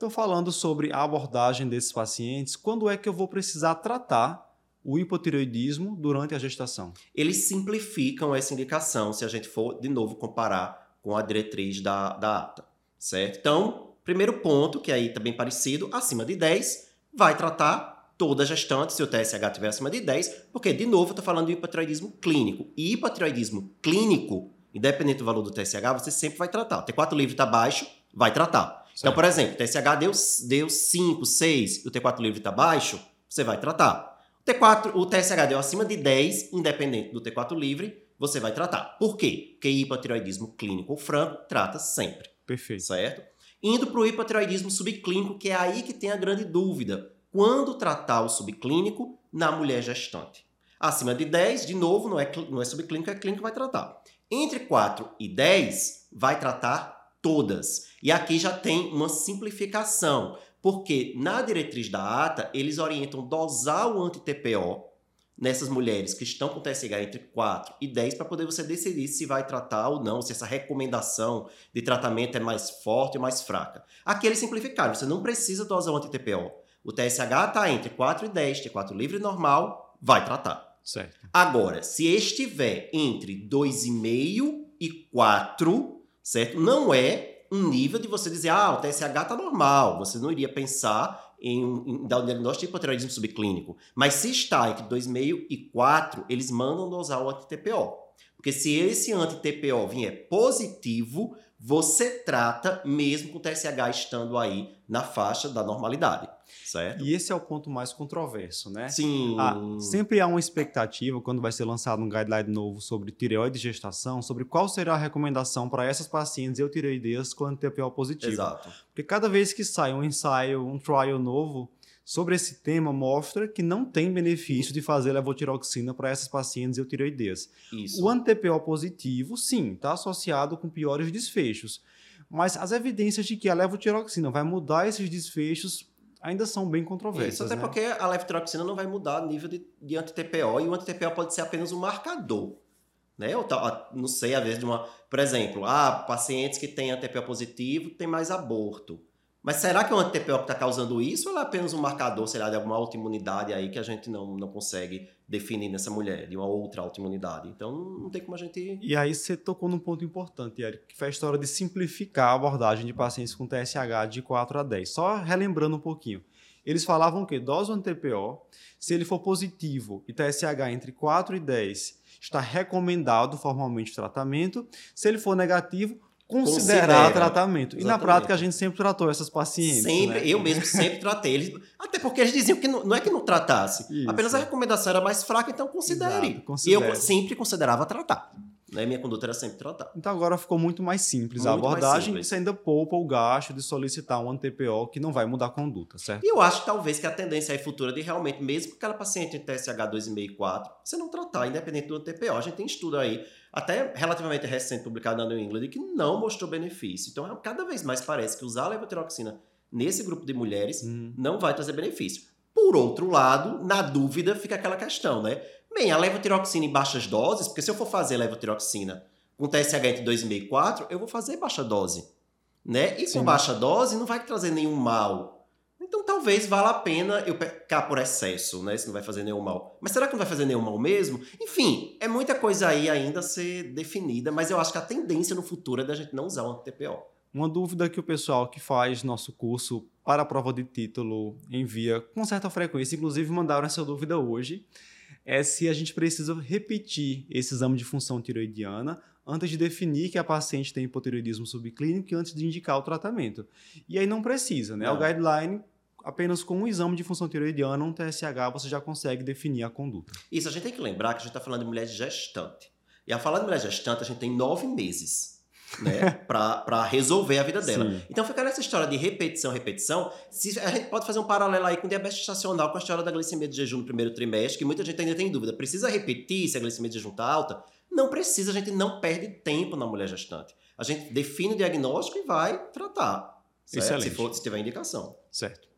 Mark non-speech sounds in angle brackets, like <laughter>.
Então, falando sobre a abordagem desses pacientes, quando é que eu vou precisar tratar o hipotireoidismo durante a gestação? Eles simplificam essa indicação se a gente for, de novo, comparar com a diretriz da, da ata, certo? Então, primeiro ponto, que aí está bem parecido, acima de 10, vai tratar toda gestante se o TSH estiver acima de 10, porque, de novo, eu estou falando de hipotireoidismo clínico. E hipotireoidismo clínico, independente do valor do TSH, você sempre vai tratar. O T4 livre está baixo, vai tratar. Então, por exemplo, o TSH deu, deu 5, 6 e o T4 livre está baixo, você vai tratar. O, T4, o TSH deu acima de 10, independente do T4 livre, você vai tratar. Por quê? Porque hipotireoidismo clínico ou franco trata sempre. Perfeito. Certo? Indo para o hipotireoidismo subclínico, que é aí que tem a grande dúvida. Quando tratar o subclínico na mulher gestante? Acima de 10, de novo, não é, não é subclínico, é clínico, vai tratar. Entre 4 e 10, vai tratar todas. E aqui já tem uma simplificação, porque na diretriz da ATA, eles orientam dosar o anti-TPO nessas mulheres que estão com TSH entre 4 e 10 para poder você decidir se vai tratar ou não, se essa recomendação de tratamento é mais forte ou mais fraca. Aqui eles simplificaram, você não precisa dosar o anti-TPO. O TSH está entre 4 e 10, T4 livre e normal, vai tratar. Certo. Agora, se estiver entre 2,5 e 4, certo? Não é um nível de você dizer, ah, o TSH está normal. Você não iria pensar em, em dar o diagnóstico de hipotireoidismo subclínico. Mas se está entre 2,5 e 4, eles mandam dosar o anti-TPO. Porque se esse anti-TPO vier positivo, você trata mesmo com o TSH estando aí na faixa da normalidade, certo? E esse é o ponto mais controverso, né? Sim. Ah, sempre há uma expectativa quando vai ser lançado um guideline novo sobre tireoide e gestação, sobre qual será a recomendação para essas pacientes eutireoideias com TPO positivo. Exato. Porque cada vez que sai um ensaio, um trial novo, sobre esse tema mostra que não tem benefício de fazer levotiroxina para essas pacientes eutireoideias. Isso. O anti-TPO positivo, sim, está associado com piores desfechos. Mas as evidências de que a levotiroxina vai mudar esses desfechos ainda são bem controversas. Isso, até né? porque a levotiroxina não vai mudar o nível de, de anti-TPO e o anti-TPO pode ser apenas um marcador. Né? Eu não sei, às vezes, de uma. Por exemplo, ah, pacientes que têm anti-TPO positivo têm mais aborto. Mas será que é o anti-TPO que está causando isso ou é apenas um marcador, sei lá, de alguma autoimunidade aí que a gente não, não consegue definir nessa mulher, de uma outra autoimunidade? Então não tem como a gente. E aí você tocou num ponto importante, Eric, que foi a história de simplificar a abordagem de pacientes com TSH de 4 a 10. Só relembrando um pouquinho. Eles falavam que dose anti-TPO, se ele for positivo e TSH entre 4 e 10, está recomendado formalmente o tratamento. Se ele for negativo, considerar Considera. tratamento. Exatamente. E na prática a gente sempre tratou essas pacientes. Sempre, né? eu mesmo sempre tratei eles. Até porque eles diziam que não, não é que não tratasse. Isso. Apenas a recomendação era mais fraca, então considere. Exato, considere. E eu sempre considerava tratar. Né? Minha conduta era sempre tratar. Então agora ficou muito mais simples muito a abordagem simples. você ainda poupa o gasto de solicitar um anti-TPO que não vai mudar a conduta, certo? E eu acho talvez que a tendência aí futura de realmente, mesmo aquela paciente em TSH 2,5 e 4, você não tratar, independente do anti-TPO. A gente tem estudo aí até relativamente recente publicado na New England, que não mostrou benefício. Então, cada vez mais parece que usar a levotiroxina nesse grupo de mulheres uhum. não vai trazer benefício. Por outro lado, na dúvida, fica aquela questão, né? Bem, a levotiroxina em baixas doses, porque se eu for fazer levotiroxina com TSH entre 2,5 e 4, eu vou fazer baixa dose. Né? E Sim. com baixa dose não vai trazer nenhum mal então talvez valha a pena eu pecar por excesso, né? Se não vai fazer nenhum mal. Mas será que não vai fazer nenhum mal mesmo? Enfim, é muita coisa aí ainda a ser definida, mas eu acho que a tendência no futuro é da gente não usar o TPO. Uma dúvida que o pessoal que faz nosso curso para a prova de título envia com certa frequência, inclusive mandaram essa dúvida hoje, é se a gente precisa repetir esse exame de função tiroidiana antes de definir que a paciente tem hipotiroidismo subclínico e antes de indicar o tratamento. E aí não precisa, né? Não. O guideline apenas com um exame de função tiroidiana, um TSH, você já consegue definir a conduta. Isso, a gente tem que lembrar que a gente está falando de mulher gestante. E a falar de mulher gestante, a gente tem nove meses né, <laughs> para resolver a vida dela. Sim. Então fica nessa história de repetição, repetição. Se, a gente pode fazer um paralelo aí com diabetes gestacional, com a história da glicemia de jejum no primeiro trimestre, que muita gente ainda tem dúvida. Precisa repetir se a glicemia de jejum está alta? Não precisa, a gente não perde tempo na mulher gestante. A gente define o diagnóstico e vai tratar. Certo? Se, for, se tiver indicação. Certo.